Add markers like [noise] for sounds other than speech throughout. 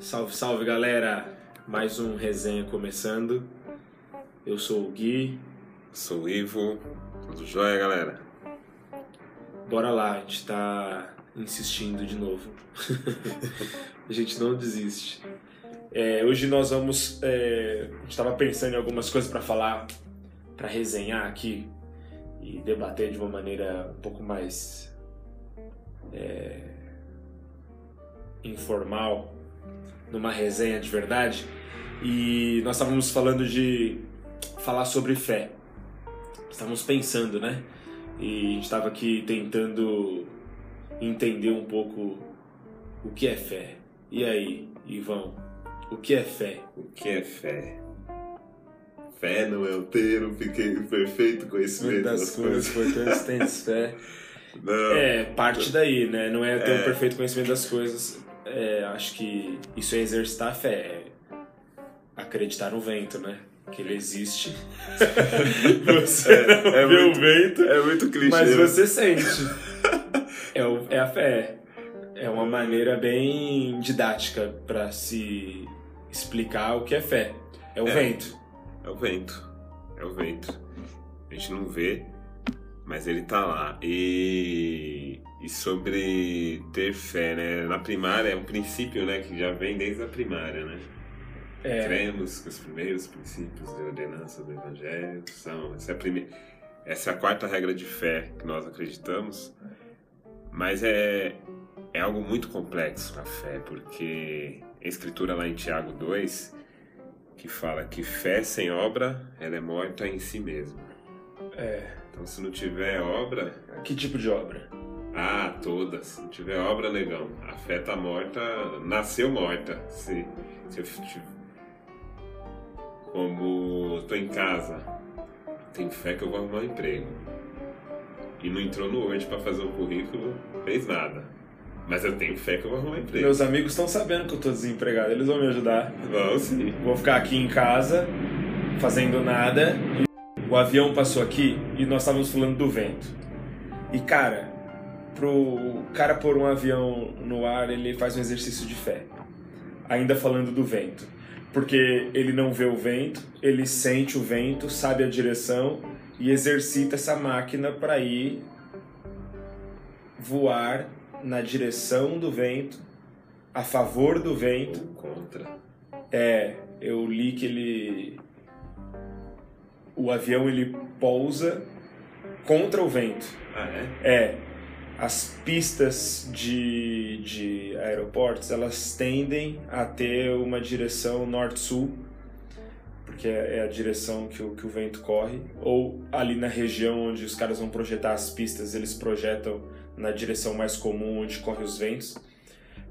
Salve, salve galera! Mais um resenha começando. Eu sou o Gui. Sou o Ivo. Tudo jóia, galera? Bora lá, a gente tá insistindo de novo. [laughs] a gente não desiste. É, hoje nós vamos. É, a gente tava pensando em algumas coisas para falar, para resenhar aqui e debater de uma maneira um pouco mais é, informal, numa resenha de verdade. E nós estávamos falando de falar sobre fé. Estávamos pensando, né? E a gente estava aqui tentando entender um pouco o que é fé. E aí, Ivão, o que é fé? O que é fé? Fé não é o ter um perfeito conhecimento das, das coisas, coisas. [laughs] portanto tens fé. Não. É, parte daí, né? Não é ter um É. perfeito conhecimento das coisas. É, acho que isso é exercitar a fé. É acreditar no vento, né? Que ele existe. [laughs] você É, é vê muito- o vento, É muito clichê. mas né? você sente. É, o- é a fé. É uma maneira bem didática para se explicar o que é fé. É o É. vento. É o vento. É o vento. A gente não vê, mas ele tá lá. E, e sobre ter fé, né? Na primária é um princípio, né? Que já vem desde a primária, né? É, Cremos que os primeiros princípios de ordenança do Evangelho são. Essa é, a prime... essa é a quarta regra de fé que nós acreditamos, mas é, é algo muito complexo a fé, porque a escritura lá em Tiago 2 que fala que fé sem obra ela é morta em si mesma. é. Então, se não tiver obra, Que tipo de obra? Ah, todas. Se tiver obra, negão. A fé tá morta, nasceu morta. Se, se eu tive... Como tô em casa, tenho fé que eu vou arrumar um emprego. E não entrou no Word pra fazer o currículo, fez nada. Mas eu tenho fé que eu vou arrumar um emprego. Meus amigos estão sabendo que eu tô desempregado, eles vão me ajudar. Vão sim. Vou ficar aqui em casa, fazendo nada. O avião passou aqui e nós estávamos falando do vento. E cara, pro cara pôr um avião no ar, ele faz um exercício de fé. Ainda falando do vento. Porque ele não vê o vento, ele sente o vento, sabe a direção e exercita essa máquina para ir voar na direção do vento, a favor do vento contra. é, eu li que ele. O avião ele pousa contra o vento. Ah, é? É, as pistas de, de aeroportos elas tendem a ter uma direção norte-sul, porque é é a direção que o, que o vento corre, ou ali na região onde os caras vão projetar as pistas, eles projetam na direção mais comum onde correm os ventos,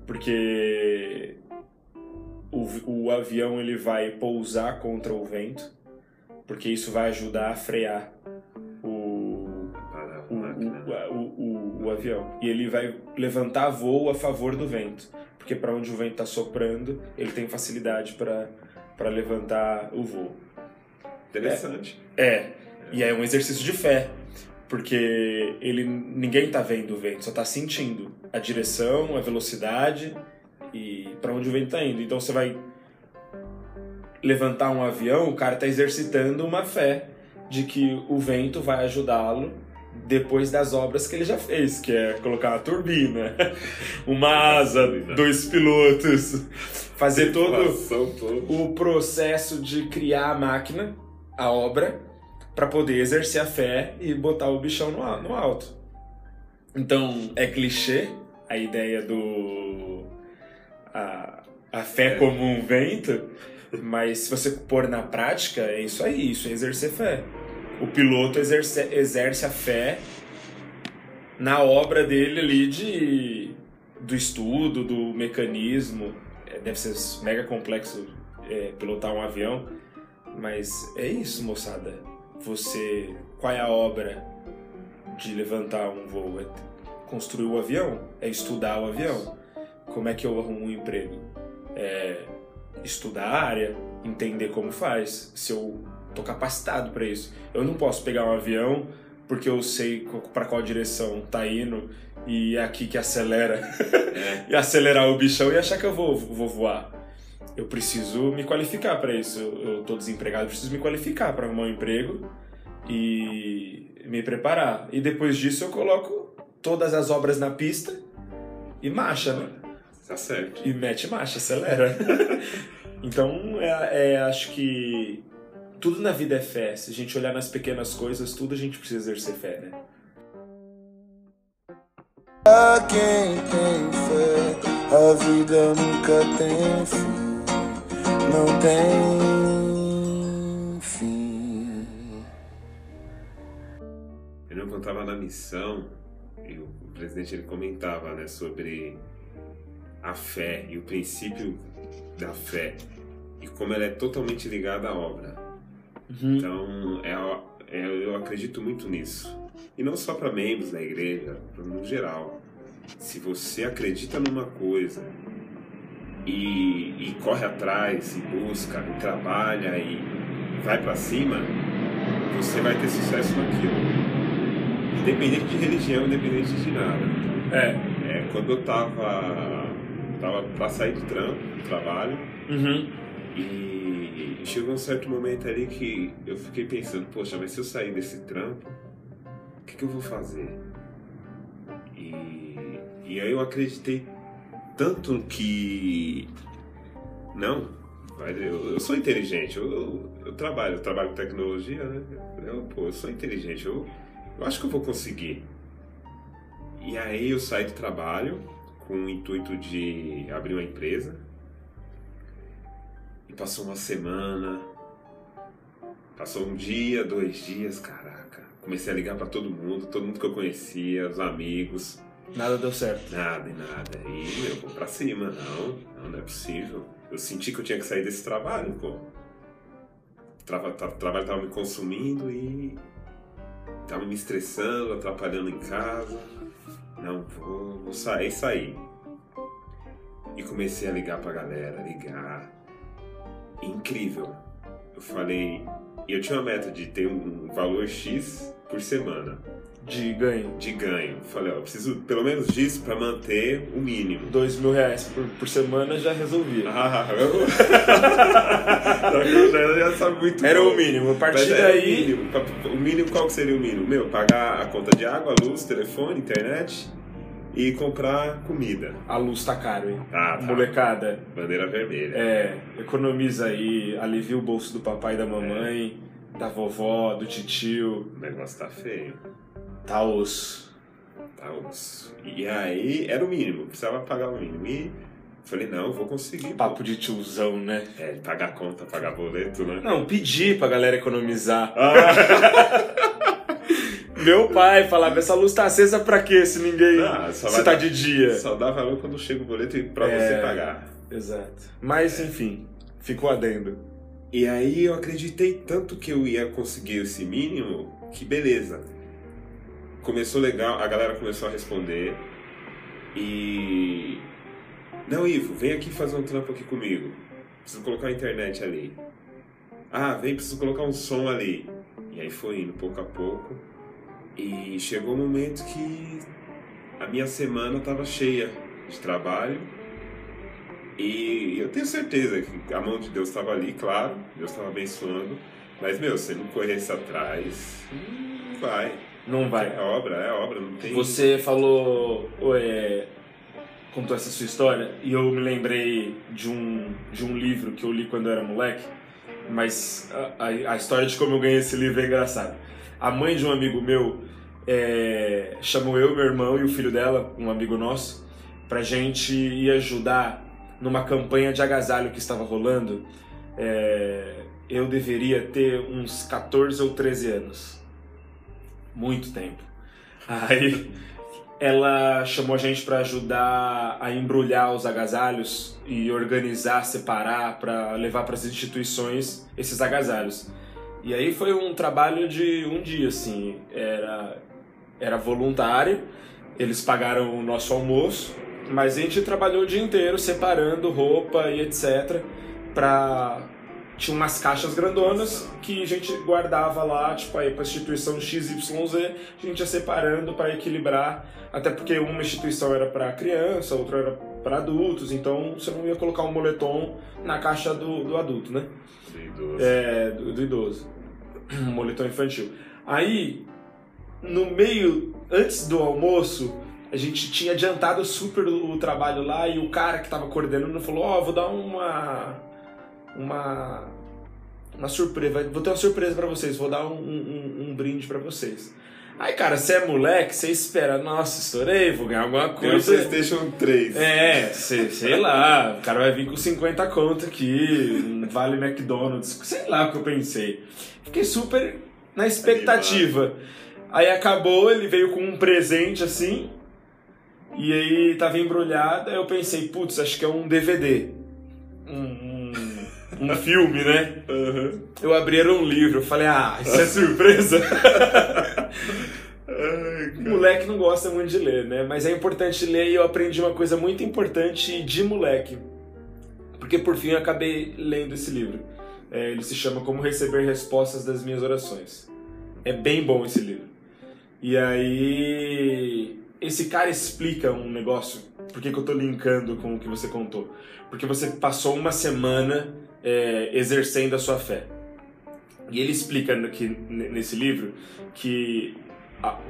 porque o, o avião ele vai pousar contra o vento, porque isso vai ajudar a frear o, avião. E ele vai levantar voo a favor do vento. Porque para onde o vento está soprando, ele tem facilidade para levantar o voo. Interessante. É, e é um exercício de fé. Porque ele ninguém tá vendo o vento, só tá sentindo a direção, a velocidade e para onde o vento tá indo. Então você vai levantar um avião, o cara tá exercitando uma fé de que o vento vai ajudá-lo depois das obras que ele já fez, que é colocar uma turbina, [laughs] uma asa, dois pilotos, fazer todo o processo de criar a máquina, a obra, para poder exercer a fé e botar o bichão no alto. Então, é clichê a ideia do. a, a fé É. como um vento, mas se você pôr na prática, é isso aí, isso é exercer fé. O piloto exerce, exerce a fé na obra dele ali de do estudo, do mecanismo. É, deve ser mega complexo é, pilotar um avião, mas é isso, moçada. Você, qual é a obra de levantar um voo? É construir o avião? É estudar o avião? Como é que eu arrumo um emprego? É estudar a área, entender como faz, se eu tô capacitado para isso. Eu não posso pegar um avião porque eu sei para qual direção tá indo e é aqui que acelera É. [laughs] e acelerar o bichão e achar que eu vou, vou voar. eu preciso me qualificar para isso. Eu estou desempregado, eu preciso me qualificar para arrumar um emprego e me preparar. E depois disso eu coloco todas as obras na pista e marcha, né? Tá certo. E mete marcha, acelera. [laughs] então, é, é, acho que tudo na vida é fé. Se a gente olhar nas pequenas coisas, tudo a gente precisa exercer fé, né? A quem tem fé, a vida nunca tem fim, não tem fim. Eu não contava na missão, e o presidente ele comentava né, sobre a fé e o princípio da fé e como ela é totalmente ligada à obra. Uhum. Então, é, é, eu acredito muito nisso. E não só para membros da igreja, no geral. Se você acredita numa coisa e, e corre atrás, e busca, e trabalha e vai para cima, você vai ter sucesso naquilo. Independente de religião, independente de nada. É. é quando eu tava, tava pra sair do trampo, do trabalho, uhum. e chegou um certo momento ali que eu fiquei pensando, poxa, mas se eu sair desse trampo, o que, que eu vou fazer? E, e aí eu acreditei tanto que. Não, eu, eu sou inteligente, eu, eu, eu, trabalho, eu trabalho com tecnologia, né? Eu, pô, eu sou inteligente, eu, eu acho que eu vou conseguir. E aí eu saí do trabalho com o intuito de abrir uma empresa. E passou uma semana, passou um dia, dois dias, caraca. Comecei a ligar para todo mundo, todo mundo que eu conhecia, os amigos. Nada deu certo. Nada e nada. E eu vou pra cima. Não, não, não é possível. Eu senti que eu tinha que sair desse trabalho, pô. O tra trabalho tava me consumindo e tava me estressando, atrapalhando em casa. Não, vou, vou sair, sair. E comecei a ligar pra galera, ligar. Incrível. Eu falei, eu tinha uma meta de ter um valor X por semana. De ganho. De ganho. Falei, ó, eu preciso pelo menos disso para manter o mínimo. Dois mil reais por, por semana já resolvia. Ah, [laughs] eu... já, já sabe muito Era bom. o mínimo. A partir daí. O mínimo. o mínimo, qual que seria o mínimo? Meu, pagar a conta de água, luz, telefone, internet e comprar comida. A luz tá caro, hein? Ah, tá. Molecada. Bandeira vermelha. É, economiza aí, alivia o bolso do papai e da mamãe, é. da vovó, do titio. O negócio tá feio. Tá osso. Tá osso. E aí era o mínimo, precisava pagar o mínimo. E falei, não, vou conseguir. Papo de tiozão, né? É, pagar conta, pagar boleto, né? Não, pedir pra galera economizar. Ah. [laughs] Meu pai falava, essa luz tá acesa pra quê se ninguém. Ah, se tá dar, de dia. Só dá valor quando chega o boleto pra é, você pagar. Exato. Mas é. enfim, ficou adendo. E aí eu acreditei tanto que eu ia conseguir esse mínimo que beleza começou legal, a galera começou a responder. E. Não, Ivo, vem aqui fazer um trampo aqui comigo. Preciso colocar a internet ali. Ah, vem, preciso colocar um som ali. E aí foi indo pouco a pouco. E chegou um momento que a minha semana estava cheia de trabalho. E eu tenho certeza que a mão de Deus estava ali, claro, Deus estava abençoando. Mas, meu, se não corresse atrás, não vai. Não vai. É obra, é obra, não tem. Você falou. É, contou essa sua história e eu me lembrei de um, de um livro que eu li quando eu era moleque, mas a, a, a história de como eu ganhei esse livro é engraçada. A mãe de um amigo meu é, chamou eu, meu irmão e o filho dela, um amigo nosso, pra gente ir ajudar numa campanha de agasalho que estava rolando. É, eu deveria ter uns 14 ou 13 anos muito tempo. Aí ela chamou a gente para ajudar a embrulhar os agasalhos e organizar, separar para levar para as instituições esses agasalhos. E aí foi um trabalho de um dia assim, era era voluntário, eles pagaram o nosso almoço, mas a gente trabalhou o dia inteiro separando roupa e etc para tinha umas caixas grandonas que a gente guardava lá, tipo, aí pra instituição XYZ, a gente ia separando para equilibrar, até porque uma instituição era para criança, outra era para adultos, então você não ia colocar um moletom na caixa do, do adulto, né? Do idoso. É, do, do idoso. [clears throat] Moletom infantil. Aí, no meio, antes do almoço, a gente tinha adiantado super o, o trabalho lá e o cara que tava coordenando falou: Ó, oh, vou dar uma. Uma. Uma surpresa. Vou ter uma surpresa para vocês, vou dar um, um, um brinde para vocês. Aí, cara, você é moleque, você espera, nossa, estourei, vou ganhar alguma Tem um coisa. PlayStation 3. É, sei, sei lá, o cara vai vir com 50 conto aqui, vale McDonald's, sei lá o que eu pensei. Fiquei super na expectativa. Aí acabou, ele veio com um presente assim, e aí tava embrulhado, aí eu pensei, putz, acho que é um DVD. Um, filme, né? Aham. Eu abri era um livro, eu falei, ah, isso é surpresa. [laughs] Ai, moleque não gosta muito de ler, né? Mas é importante ler e eu aprendi uma coisa muito importante de moleque. Porque por fim eu acabei lendo esse livro. É, ele se chama Como Receber Respostas das Minhas Orações. É bem bom esse livro. E aí. Esse cara explica um negócio. Por que, que eu tô linkando com o que você contou? Porque você passou uma semana é, exercendo a sua fé. E ele explica aqui nesse livro que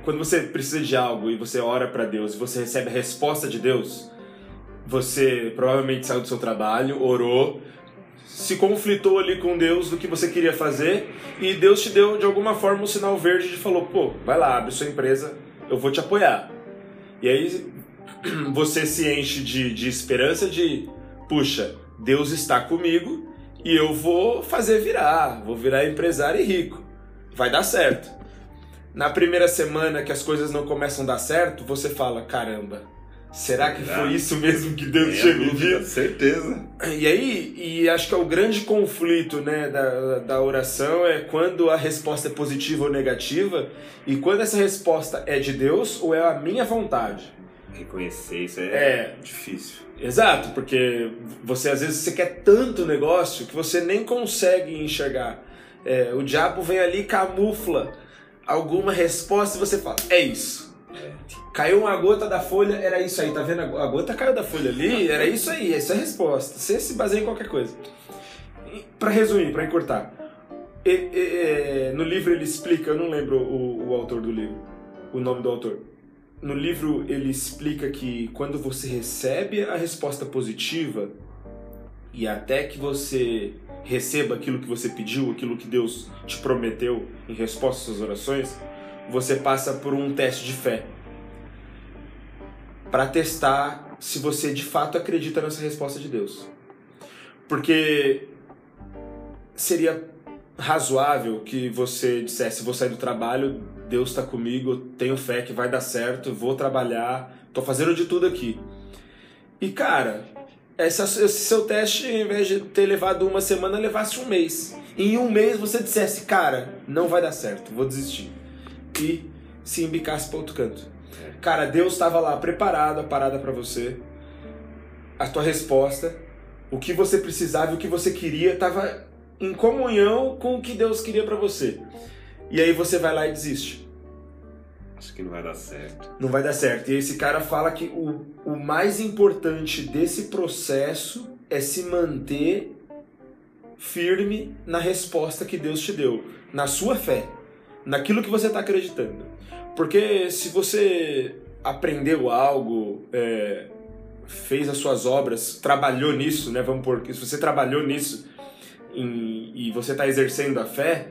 quando você precisa de algo e você ora para Deus e você recebe a resposta de Deus, você provavelmente saiu do seu trabalho, orou, se conflitou ali com Deus do que você queria fazer e Deus te deu de alguma forma um sinal verde e falou: pô, vai lá, abre sua empresa, eu vou te apoiar. E aí [clears throat] você se enche de, de esperança de, puxa, Deus está comigo e eu vou fazer virar, vou virar empresário e rico. Vai dar certo. Na primeira semana que as coisas não começam a dar certo, você fala: caramba, será que foi isso mesmo que Deus tinha me dito? certeza. E aí, e acho que é o grande conflito né, da, da oração é quando a resposta é positiva ou negativa, e quando essa resposta é de Deus ou é a minha vontade. Reconhecer isso é, É. difícil. Exato, porque você às vezes você quer tanto negócio que você nem consegue enxergar. É, o diabo vem ali e camufla alguma resposta e você fala, é isso. Caiu uma gota da folha, era isso aí, tá vendo? A gota caiu da folha ali, era isso aí, essa é a resposta. Você se baseia em qualquer coisa. Pra resumir, pra encurtar, e- e- no livro ele explica, eu não lembro o, o autor do livro, o nome do autor. No livro ele explica que quando você recebe a resposta positiva e até que você receba aquilo que você pediu, aquilo que Deus te prometeu em resposta às suas orações, você passa por um teste de fé para testar se você de fato acredita nessa resposta de Deus. Porque seria razoável que você dissesse: vou sair do trabalho, Deus está comigo, tenho fé que vai dar certo, vou trabalhar, tô fazendo de tudo aqui. E cara, essa, esse seu teste, em vez de ter levado uma semana, levasse um mês. E em um mês você dissesse: cara, não vai dar certo, vou desistir. E se embicasse para outro canto. Cara, Deus estava lá preparado a parada para você, a tua resposta, o que você precisava e o que você queria estava em comunhão com o que Deus queria para você. E aí você vai lá e desiste. Acho que não vai dar certo. Não vai dar certo. E esse cara fala que o, o mais importante desse processo é se manter firme na resposta que Deus te deu, na sua fé, naquilo que você está acreditando. Porque se você aprendeu algo, é, fez as suas obras, trabalhou nisso, né? Vamos por, se você trabalhou nisso em- e você está exercendo a fé,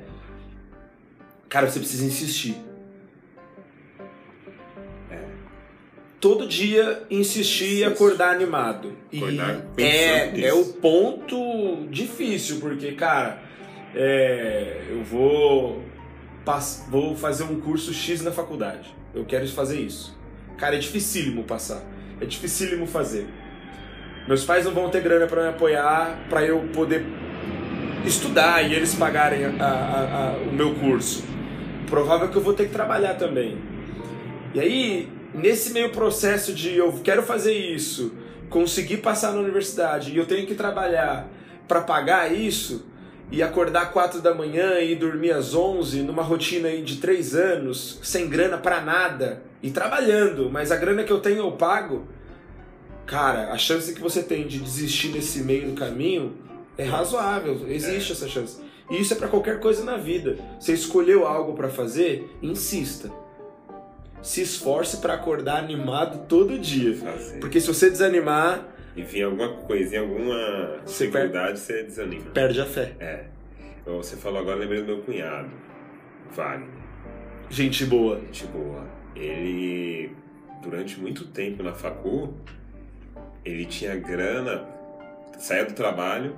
cara, você precisa insistir. todo dia insistir e acordar animado. E Acordar pensando é, é o ponto difícil, porque, cara, é, eu vou, vou fazer um curso X na faculdade. Eu quero fazer isso. Cara, é dificílimo passar. É dificílimo fazer. Meus pais não vão ter grana para me apoiar, para eu poder estudar e eles pagarem a- a- a- o meu curso. Provável que eu vou ter que trabalhar também. E aí, nesse meio processo de eu quero fazer isso, conseguir passar na universidade e eu tenho que trabalhar para pagar isso, e acordar 4 da manhã e dormir às 11, numa rotina aí de 3 anos, sem grana para nada e trabalhando, mas a grana que eu tenho eu pago. Cara, a chance que você tem de desistir nesse meio do caminho é razoável, existe é. essa chance. E isso é para qualquer coisa na vida. Você escolheu algo para fazer, insista. Se esforce para acordar animado todo dia. Fazer. Porque se você desanimar, e vir alguma coisinha, alguma dificuldade, você desanima. Perde a fé. É. Você falou agora, lembrei do meu cunhado, Wagner. Gente boa. Gente boa. Ele, durante muito tempo na facu, ele tinha grana, saía do trabalho,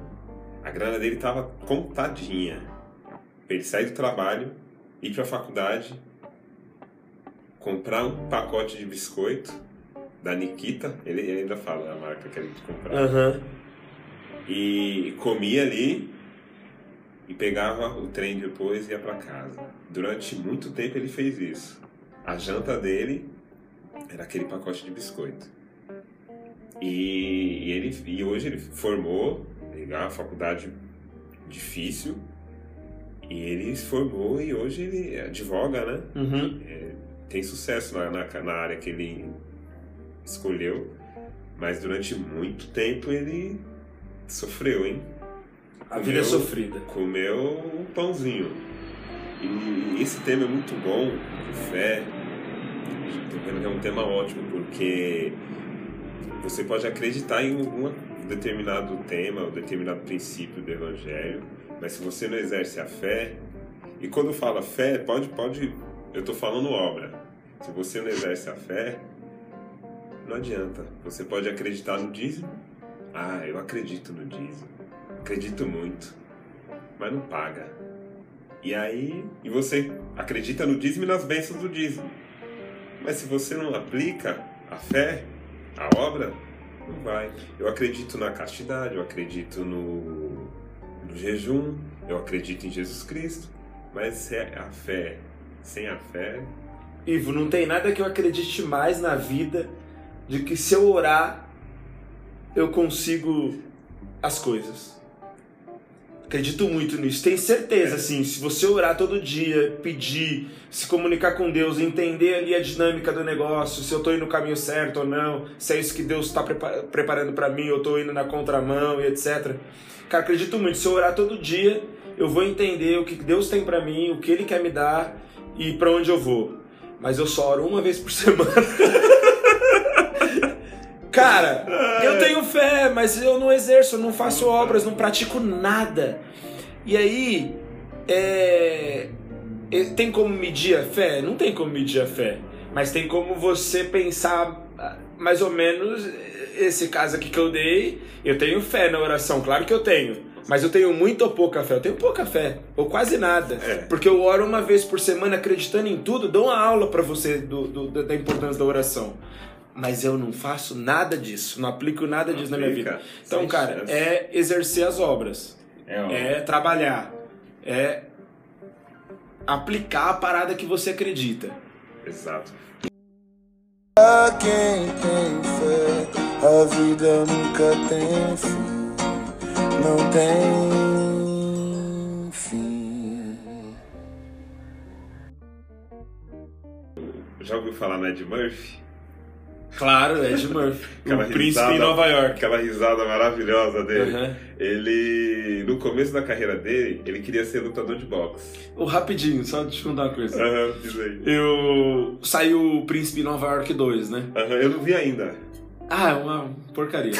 a grana dele tava contadinha. Ele sair do trabalho, ir pra faculdade, comprar um pacote de biscoito da Nikita, ele, ele ainda fala a marca que ele comprava. Uhum. E comia ali e pegava o trem depois e ia para casa. Durante muito tempo ele fez isso. A janta dele era aquele pacote de biscoito. E, e ele, e hoje ele formou, pegar a faculdade difícil, e ele se formou e hoje ele advoga, né? Uhum. É, tem sucesso na, na, na área que ele escolheu, mas durante muito tempo ele sofreu, hein? A comeu, vida é sofrida. Comeu um pãozinho. E esse tema é muito bom, fé. Estou vendo que é um tema ótimo, porque você pode acreditar em algum determinado tema, ou determinado princípio do Evangelho, mas se você não exerce a fé, e quando fala fé, pode, pode, eu estou falando obra. Se você não exerce a fé, não adianta. Você pode acreditar no dízimo. Ah, eu acredito no dízimo. Acredito muito. Mas não paga. E aí, e você acredita no dízimo e nas bênçãos do dízimo. Mas se você não aplica a fé, a obra, não vai. Eu acredito na castidade, eu acredito no, no jejum, eu acredito em Jesus Cristo. Mas é a fé, sem a fé. Ivo, não tem nada que eu acredite mais na vida de que se eu orar, eu consigo as coisas. Acredito muito nisso. Tenho certeza, assim, se você orar todo dia, pedir, se comunicar com Deus, entender ali a dinâmica do negócio, se eu estou indo no caminho certo ou não, se é isso que Deus está preparando para mim, eu estou indo na contramão e etc. Cara, acredito muito. Se eu orar todo dia, eu vou entender o que Deus tem para mim, o que Ele quer me dar e para onde eu vou. Mas eu só oro uma vez por [laughs] semana. Cara, eu tenho fé, mas eu não exerço, eu não faço obras, não pratico nada. E aí, é... tem como medir a fé? Não tem como medir a fé. Mas tem como você pensar ah, mais ou menos esse caso aqui que eu dei. Eu tenho fé na oração, claro que eu tenho. Mas eu tenho muito ou pouca fé? Eu tenho pouca fé, ou quase nada. É. Porque eu oro uma vez por semana acreditando em tudo, dou uma aula para você do, do, da importância da oração mas eu não faço nada disso, não aplico nada disso na minha vida. Então, cara, é exercer as obras, é, é trabalhar, é aplicar a parada que você acredita. Exato. A quem tem fé, a vida nunca tem fim, não tem fim. Já ouviu falar na Ed Murphy? Claro, Ed Murphy. [laughs] Aquela o príncipe risada, em Nova York. Aquela risada maravilhosa dele. Uhum. Ele, no começo da carreira dele, ele queria ser lutador de boxe. Oh, rapidinho, só eu contar uma coisa. Uhum, diz aí. Eu... Saiu o Príncipe em Nova York 2, né? Uhum, eu não vi ainda. Ah, é uma porcaria.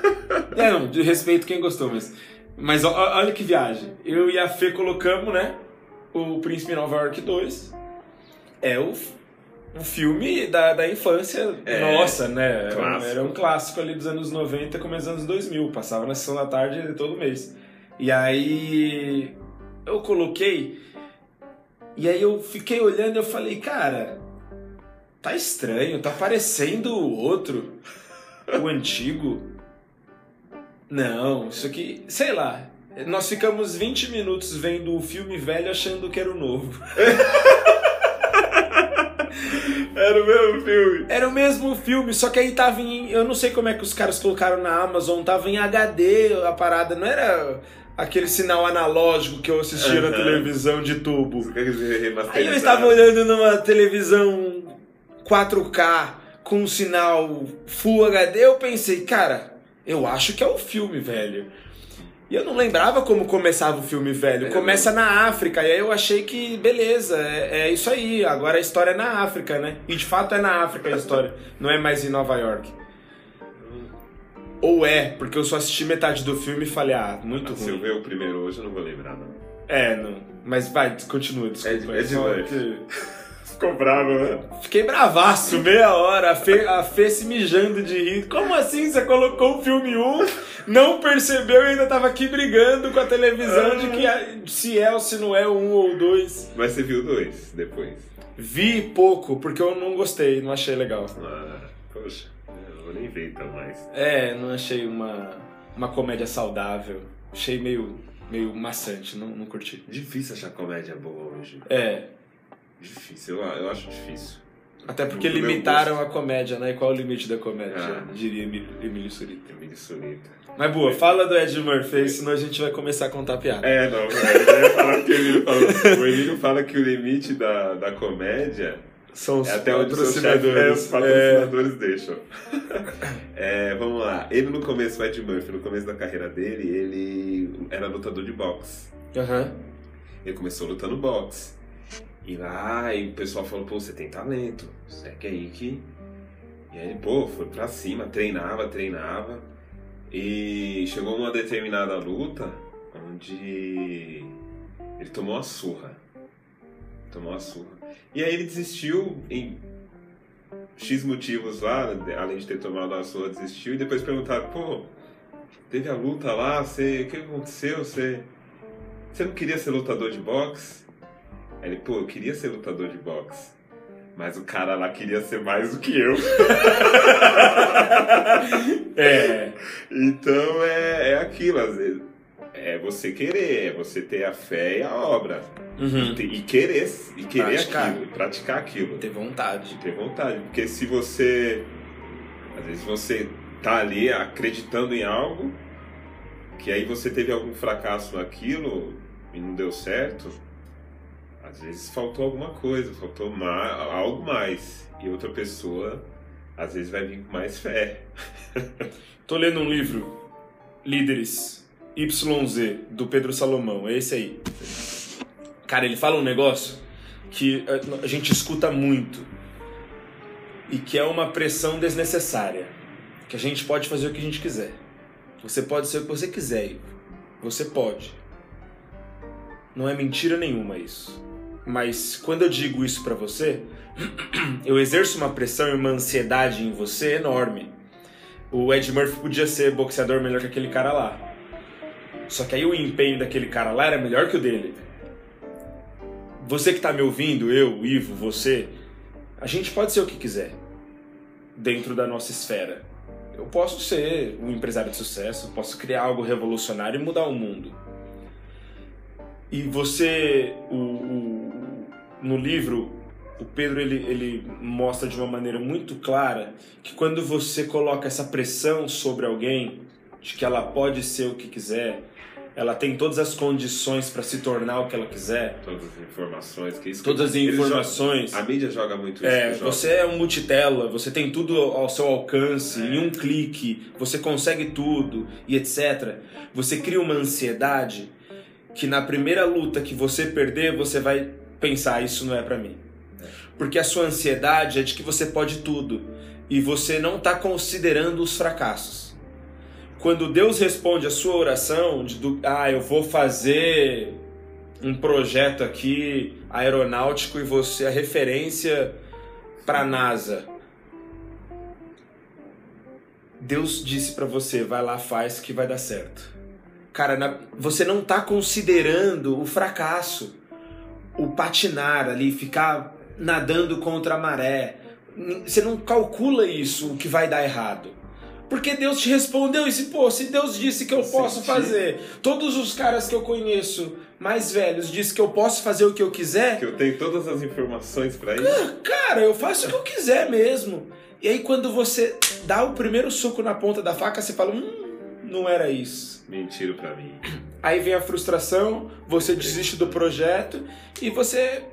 [laughs] é, não, de respeito quem gostou, mas... Mas olha que viagem. Eu e a Fê colocamos, né? O Príncipe em Nova York 2. É o um filme da, da infância é, nossa, né? Clássico. Era um clássico ali dos anos 90, começo dos anos 2000. Passava na sessão da tarde todo mês. E aí eu coloquei. E aí eu fiquei olhando e eu falei, cara, tá estranho, tá parecendo o outro, o antigo. Não, isso aqui, sei lá. Nós ficamos 20 minutos vendo o filme velho achando que era o novo. [laughs] Era o mesmo filme. Era o mesmo filme, só que aí tava em. Eu não sei como é que os caras colocaram na Amazon, tava em HD a parada, não era aquele sinal analógico que eu assistia na Aham. televisão de tubo. Aí eu estava olhando numa televisão 4K com um sinal Full HD, eu pensei, cara, eu acho que é o filme, velho. E eu não lembrava como começava o filme, velho. É, Começa na África, e aí eu achei que, beleza, é, é isso aí. Agora a história é na África, né? E de fato é na África a história, não é mais em Nova York. Ou é, porque eu só assisti metade do filme e falei, ah, muito Se eu ruim. ver o primeiro hoje, eu não vou lembrar, não. É, não. Mas vai, continua, desculpa. É de- é de Ficou bravo, né? Fiquei bravaço, meia hora, a Fê, a Fê se mijando de rir. Como assim você colocou o filme 1, não percebeu e ainda tava aqui brigando com a televisão de que se é ou se não é o 1 ou 2. Mas você viu dois depois. Vi pouco, porque eu não gostei, não achei legal. Ah, poxa, eu nem ver então mais. É, não achei uma, uma comédia saudável. Achei meio, meio maçante, não, não curti. Difícil achar comédia boa hoje. É, Difícil, eu, acho difícil. até porque meu limitaram a comédia, né? E qual é o limite da comédia, Ah. diria Emílio Surita. Emílio Sunita. Mas boa, fala do Ed Murphy, senão a gente vai começar a contar piada. É, não, eu falar que o Emílio falou. O Emílio fala que o limite da, da comédia São os é até onde o seu chefe é, patrocinadores. os patrocinadores deixam. É, vamos lá. Ele no começo, o Ed Murphy, no começo da carreira dele, ele era lutador de boxe. É. Aham. Ele começou lutando boxe. E lá, e o pessoal falou, pô, você tem talento, segue aí que... E aí ele, pô, foi pra cima, treinava, treinava. E chegou uma determinada luta onde ele tomou uma surra. Tomou uma surra. E aí ele desistiu em X motivos lá, além de ter tomado uma surra, desistiu. E depois perguntaram, pô, teve a luta lá, você, o que aconteceu? Você, você não queria ser lutador de boxe? Aí ele, pô, eu queria ser lutador de boxe. Mas o cara lá queria ser mais do que eu. [laughs] É. Então é, é aquilo, às vezes. É você querer, é você ter a fé e a obra. Uhum. E, te- e querer, e querer Praticar. aquilo, praticar aquilo. Ter vontade. De ter vontade. Porque se você. Às vezes você tá ali acreditando em algo, que aí você teve algum fracasso naquilo e não deu certo, às vezes faltou alguma coisa, faltou ma algo mais. E outra pessoa, às vezes, vai vir com mais fé. [laughs] Tô lendo um livro, Líderes YZ, do Pedro Salomão. É esse aí. Cara, ele fala um negócio que eh, a gente escuta muito e que é uma pressão desnecessária. Que a gente pode fazer o que a gente quiser. Você pode ser o que você quiser, Ivo. Você pode. Não é mentira nenhuma isso. Mas quando eu digo isso pra você, [clears throat] eu exerço uma pressão e uma ansiedade em você enorme. O Ed Murphy podia ser boxeador melhor que aquele cara lá. Só que aí o empenho daquele cara lá era melhor que o dele. Você que tá me ouvindo, eu, Ivo, você, a gente pode ser o que quiser dentro da nossa esfera. Eu posso ser um empresário de sucesso, posso criar algo revolucionário e mudar o mundo. E você, o, o- no livro, o Pedro ele, ele mostra de uma maneira muito clara que quando você coloca essa pressão sobre alguém de que ela pode ser o que quiser, ela tem todas as condições para se tornar o que ela quiser, Todas as informações que isso. todas as informações. jogam- a mídia joga muito isso. É, você é um multitela, você tem tudo ao seu alcance, em um clique, você consegue tudo e etc. Você cria uma ansiedade que na primeira luta que você perder, você vai pensar, isso não é pra mim. Porque a sua ansiedade é de que você pode tudo e você não está considerando os fracassos. Quando Deus responde a sua oração de ah, eu vou fazer um projeto aqui aeronáutico e você é a referência para a NASA. Deus disse para você, vai lá, faz que vai dar certo. Cara, na- você não tá considerando o fracasso, o patinar ali, ficar nadando contra a maré. Você não calcula isso, o que vai dar errado. Porque Deus te respondeu e se, pô, se Deus disse que eu posso Senti. fazer, todos os caras que eu conheço mais velhos disse que eu posso fazer o que eu quiser, Que eu tenho todas as informações pra isso. Cara, eu faço o que eu quiser mesmo. E aí quando você dá o primeiro soco na ponta da faca, você fala, hum, não era isso. Mentira pra mim. Aí vem a frustração, você desiste do projeto e você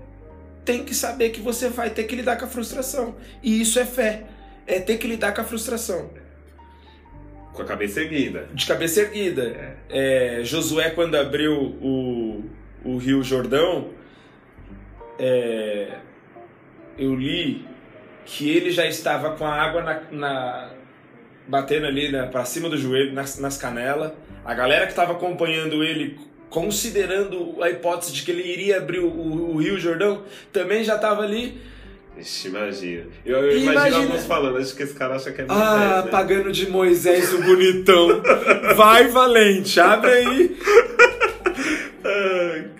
tem que saber que você vai ter que lidar com a frustração. E isso é fé. É ter que lidar com a frustração. Com a cabeça erguida. De cabeça erguida. É, Josué, quando abriu o, o Rio Jordão, é, eu li que ele já estava com a água na, na batendo ali né, para cima do joelho, nas, nas canelas. A galera que estava acompanhando ele, considerando a hipótese de que ele iria abrir o, o, o Rio Jordão, também já estava ali. Ixi, imagina. Eu, eu imagino Imagina- alguns falando, acho que esse cara acha que é Ah, Moisés, né? pagando de Moisés o bonitão. [laughs] Vai, valente, abre aí.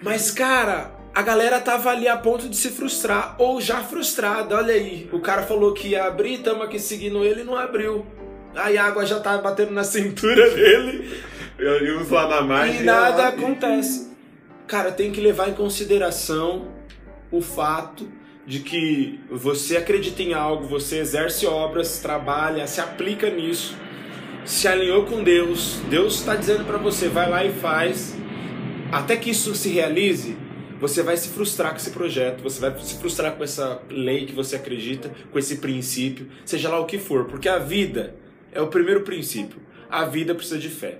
Mas, cara, a galera tava ali a ponto de se frustrar, ou já frustrada, olha aí. O cara falou que ia abrir, tamo aqui seguindo ele e não abriu. Aí a água já tava batendo na cintura dele eu uso lá na margem. e nada acontece. Cara, tem que levar em consideração o fato de que você acredita em algo, você exerce obras, trabalha, se aplica nisso, se alinhou com Deus, Deus está dizendo para você, vai lá e faz. Até que isso se realize, você vai se frustrar com esse projeto, você vai se frustrar com essa lei que você acredita, com esse princípio, seja lá o que for, porque a vida é o primeiro princípio. A vida precisa de fé.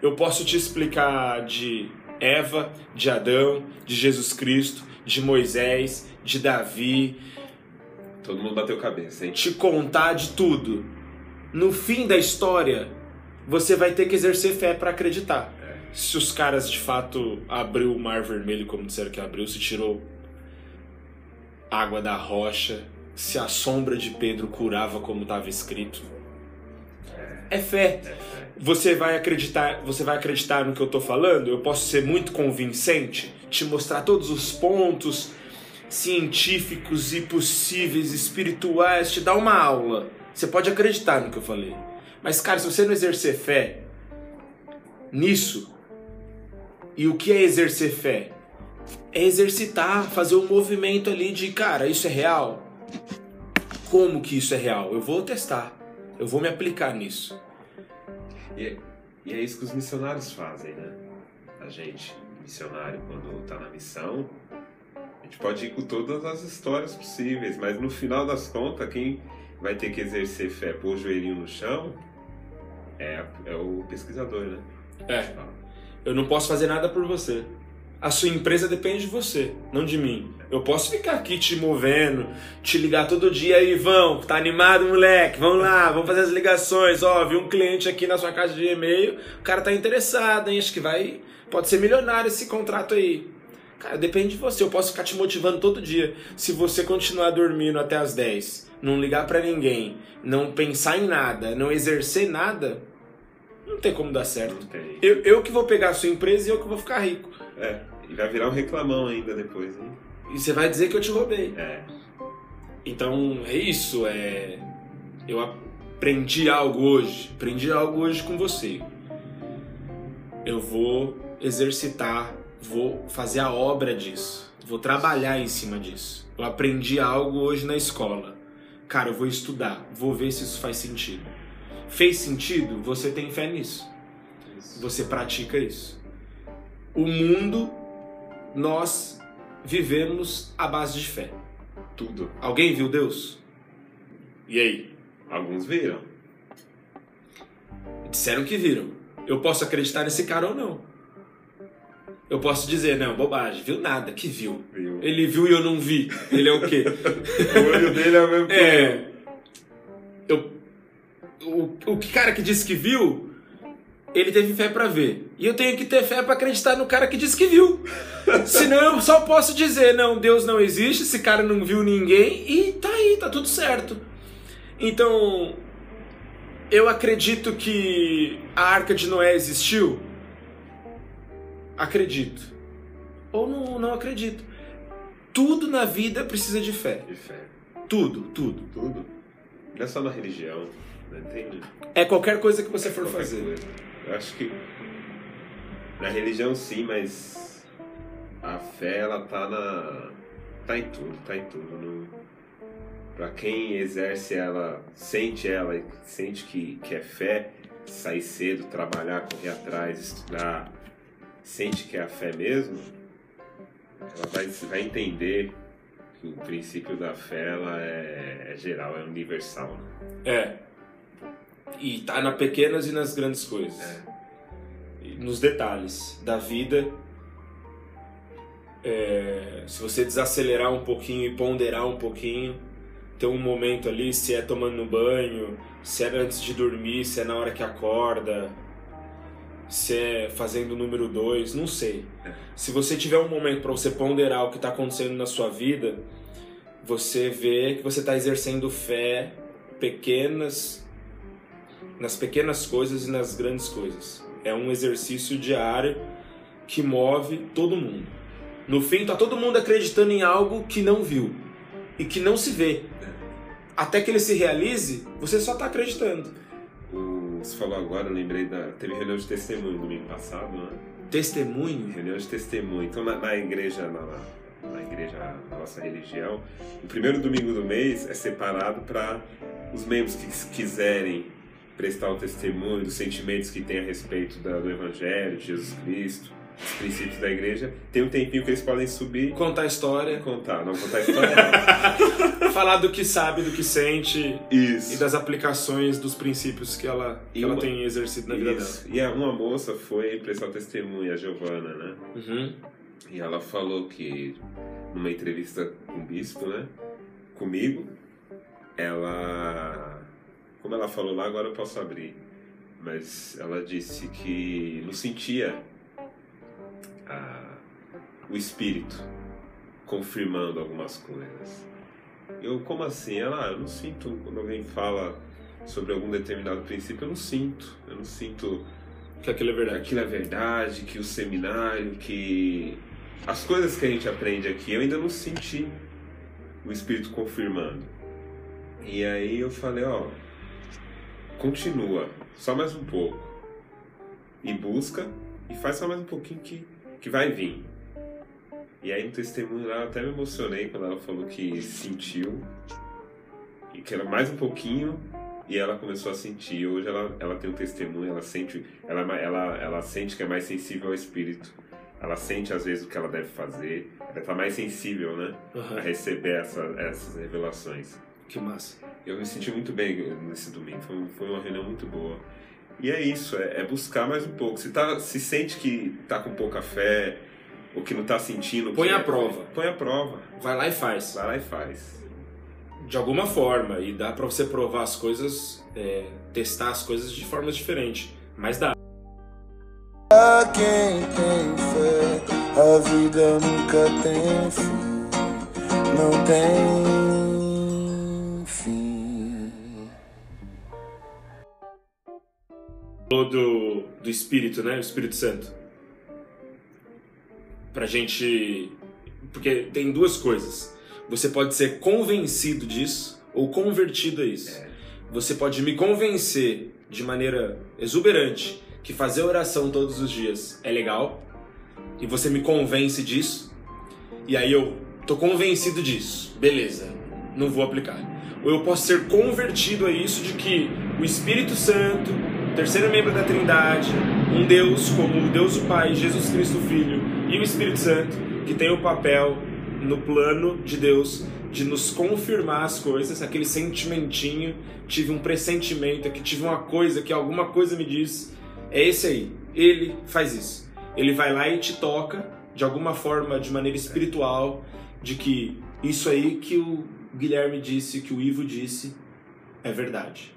Eu posso te explicar de Eva, de Adão, de Jesus Cristo, de Moisés, de Davi, Todo mundo bateu cabeça, hein? te contar de tudo. No fim da história, você vai ter que exercer fé para acreditar. Se os caras de fato abriu o mar vermelho como disseram que abriu, se tirou água da rocha, se a sombra de Pedro curava como estava escrito. É fé. Você vai acreditar, você vai acreditar no que eu tô falando? Eu posso ser muito convincente, te mostrar todos os pontos científicos e possíveis, espirituais, te dar uma aula. Você pode acreditar no que eu falei. Mas cara, se você não exercer fé nisso, e o que é exercer fé? É exercitar, fazer um movimento ali de, cara, isso é real? Como que isso é real? Eu vou testar. Eu vou me aplicar nisso. E, e é isso que os missionários fazem, né? A gente, missionário, quando tá na missão, a gente pode ir com todas as histórias possíveis, mas no final das contas, quem vai ter que exercer fé, pôr o joelhinho no chão, é, é o pesquisador, né? É. Eu não posso fazer nada por você. A sua empresa depende de você, não de mim. Eu posso ficar aqui te movendo, te ligar todo dia aí, vão, tá animado, moleque? Vamos lá, vamos fazer as ligações. Ó, vi um cliente aqui na sua caixa de e-mail, o cara tá interessado, hein? Acho que vai. Pode ser milionário esse contrato aí. Cara, depende de você. Eu posso ficar te motivando todo dia. Se você continuar dormindo até as 10, não ligar pra ninguém, não pensar em nada, não exercer nada, não tem como dar certo. Eu, eu que vou pegar a sua empresa e eu que vou ficar rico. É, e vai virar um reclamão ainda depois, hein? E você vai dizer que eu te roubei. É, Então é isso. É... Eu aprendi algo hoje. Aprendi algo hoje com você. Eu vou exercitar, vou fazer a obra disso. Vou trabalhar em cima disso. Eu aprendi algo hoje na escola. Cara, eu vou estudar, vou ver se isso faz sentido. Fez sentido? Você tem fé nisso. Você pratica isso. O mundo, nós vivemos à base de fé. tudo. Alguém viu Deus? E aí? Alguns viram. Disseram que viram. Eu posso acreditar nesse cara ou não. Eu posso dizer, não, bobagem, viu nada, que viu. Viu. Ele viu e eu não vi. Ele é o quê? [laughs] O olho dele é o mesmo é. Eu, o, o cara que disse que viu, ele teve fé pra ver. E eu tenho que ter fé pra acreditar no cara que disse que viu. [laughs] Senão eu só posso dizer, não, Deus não existe, esse cara não viu ninguém e tá aí, tá tudo certo. Então, eu acredito que a arca de Noé existiu. Acredito. Ou não, não acredito. Tudo na vida precisa de fé. De fé. Tudo, tudo. Tudo. Não é só na religião. Né? Tem É qualquer coisa que você for qualquer fazer. coisa. Eu acho que na religião sim, mas a fé ela tá na. tá em tudo, tá em tudo. No... Pra quem exerce ela, sente ela sente que, que é fé, sair cedo, trabalhar, correr atrás, estudar, sente que é a fé mesmo, ela vai, vai entender que o princípio da fé ela é, é geral, é universal. né? É. E tá nas pequenas e nas grandes coisas. É. Nos detalhes da vida. É, se você desacelerar um pouquinho e ponderar um pouquinho, ter um momento ali, se é tomando banho, se é antes de dormir, se é na hora que acorda, se é fazendo o número 2, não sei. Se você tiver um momento para você ponderar o que está acontecendo na sua vida, você vê que você está exercendo fé pequenas nas pequenas coisas e nas grandes coisas. É um exercício diário que move todo mundo. No fim, tá todo mundo acreditando em algo que não viu e que não se vê. Até que ele se realize, você só tá acreditando. O, você falou agora, eu lembrei da. Teve reunião de testemunho domingo passado, né? Testemunho? Reunião de testemunho. Então, na, na igreja, na, na igreja, na nossa religião, o primeiro domingo do mês é separado para os membros que quiserem prestar o testemunho dos sentimentos que têm a respeito da- do Evangelho, de Jesus Cristo, dos princípios da igreja. Tem um tempinho que eles podem subir Contar a e história, contar. Não contar a história. [laughs] falar do que sabe, do que sente Isso. e das aplicações dos princípios que ela, que E ela uma- tem exercido na vida Isso. E a- uma moça foi prestar o testemunho, a Giovana, né? dela. Uhum. E ela falou que numa entrevista com o bispo, né? Comigo, ela. Como ela falou lá, agora eu posso abrir. Mas ela disse que não sentia a- o espírito confirmando algumas coisas. Eu, como assim? Ela, ah, eu não sinto quando alguém fala sobre algum determinado princípio, eu não sinto. Eu não sinto Que aquilo é verdade. aquilo é verdade, que o seminário, que as coisas que a gente aprende aqui, eu ainda não senti o Espírito confirmando. E aí eu falei, ó, continua, só mais um pouco. E busca, e faz só mais um pouquinho que, que vai vir. E aí no testemunho lá eu até me emocionei quando ela falou que sentiu, e que era mais um pouquinho, e ela começou a sentir. Hoje ela, ela tem um testemunho, ela sente, ela, é ela, ela sente que é mais sensível ao espírito. Ela sente às vezes o que ela deve fazer. Ela está mais sensível, né, a Aham. receber essa, essas revelações. Que massa. Eu me senti muito bem nesse domingo. Foi, foi uma reunião muito boa. E é isso, é, é buscar mais um pouco. Se, tá, se sente que tá com pouca fé, ou que não tá sentindo. Põe à é- prova. Põe a prova. Vai lá e faz. Vai lá e faz. De alguma forma. E dá pra você provar as coisas, é, testar as coisas de formas diferentes. Mas dá. Pra quem tem fé, a vida nunca tem fim. Não tem Falou do, do Espírito, né? O Espírito Santo. Pra gente. Porque tem duas coisas. Você pode ser convencido disso ou convertido a isso. É. Você pode me convencer de maneira exuberante que fazer oração todos os dias é legal e você me convence disso e aí eu tô convencido disso. Beleza, não vou aplicar. Ou eu posso ser convertido a isso de que o Espírito Santo, terceiro membro da Trindade, um Deus como o Deus o Pai, Jesus Cristo o Filho e o Espírito Santo, que tem o papel no plano de Deus de nos confirmar as coisas, aquele sentimentinho, tive um pressentimento aqui, tive uma coisa que alguma coisa me diz, é esse aí. Ele faz isso. Ele vai lá e te toca de alguma forma, de maneira espiritual, de que isso aí que o Guilherme disse, que o Ivo disse, é verdade.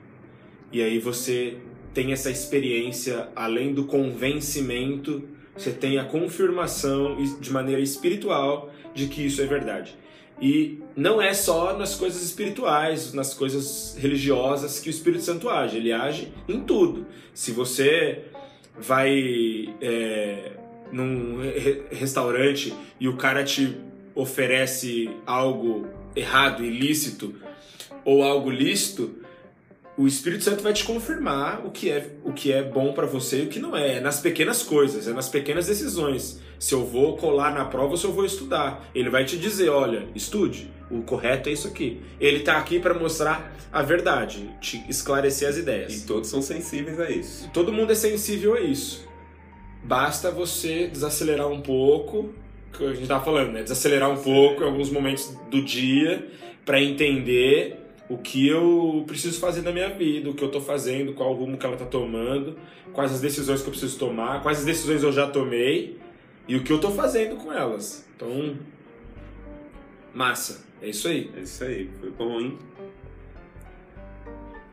E aí você tem essa experiência, além do convencimento, você tem a confirmação de maneira espiritual de que isso é verdade. E não é só nas coisas espirituais, nas coisas religiosas que o Espírito Santo age, ele age em tudo. Se você vai é, num re- restaurante e o cara te oferece algo errado, ilícito ou algo lícito, o Espírito Santo vai te confirmar o que é, o que é bom pra você e o que não é. É nas pequenas coisas, é nas pequenas decisões. Se eu vou colar na prova ou se eu vou estudar. Ele vai te dizer, olha, estude. O correto é isso aqui. Ele tá aqui pra mostrar a verdade, te esclarecer as ideias. E todos são sensíveis a isso. Todo mundo é sensível a isso. basta você desacelerar um pouco, que a gente tava falando, né? Desacelerar um pouco em alguns momentos do dia para entender o que eu preciso fazer na minha vida, o que eu tô fazendo, qual o rumo que ela tá tomando, quais as decisões que eu preciso tomar, quais as decisões eu já tomei e o que eu tô fazendo com elas. Então, massa. É isso aí. É isso aí. Foi bom, hein?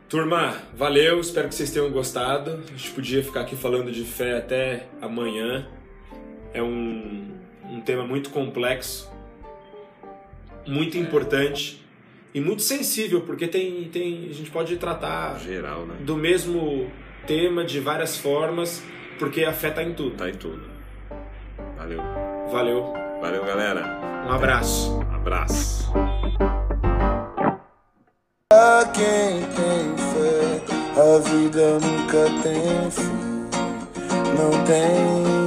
Turma, valeu, espero que vocês tenham gostado. A gente podia ficar aqui falando de fé até amanhã. É um, um tema muito complexo, muito importante e muito sensível, porque tem, tem, a gente pode tratar Geral, né? do mesmo tema de várias formas, porque a fé tá em tudo. Tá em tudo. Valeu. Valeu, Valeu, galera. um abraço. Abraço. Pra quem tem fé, a vida nunca tem fim. Não tem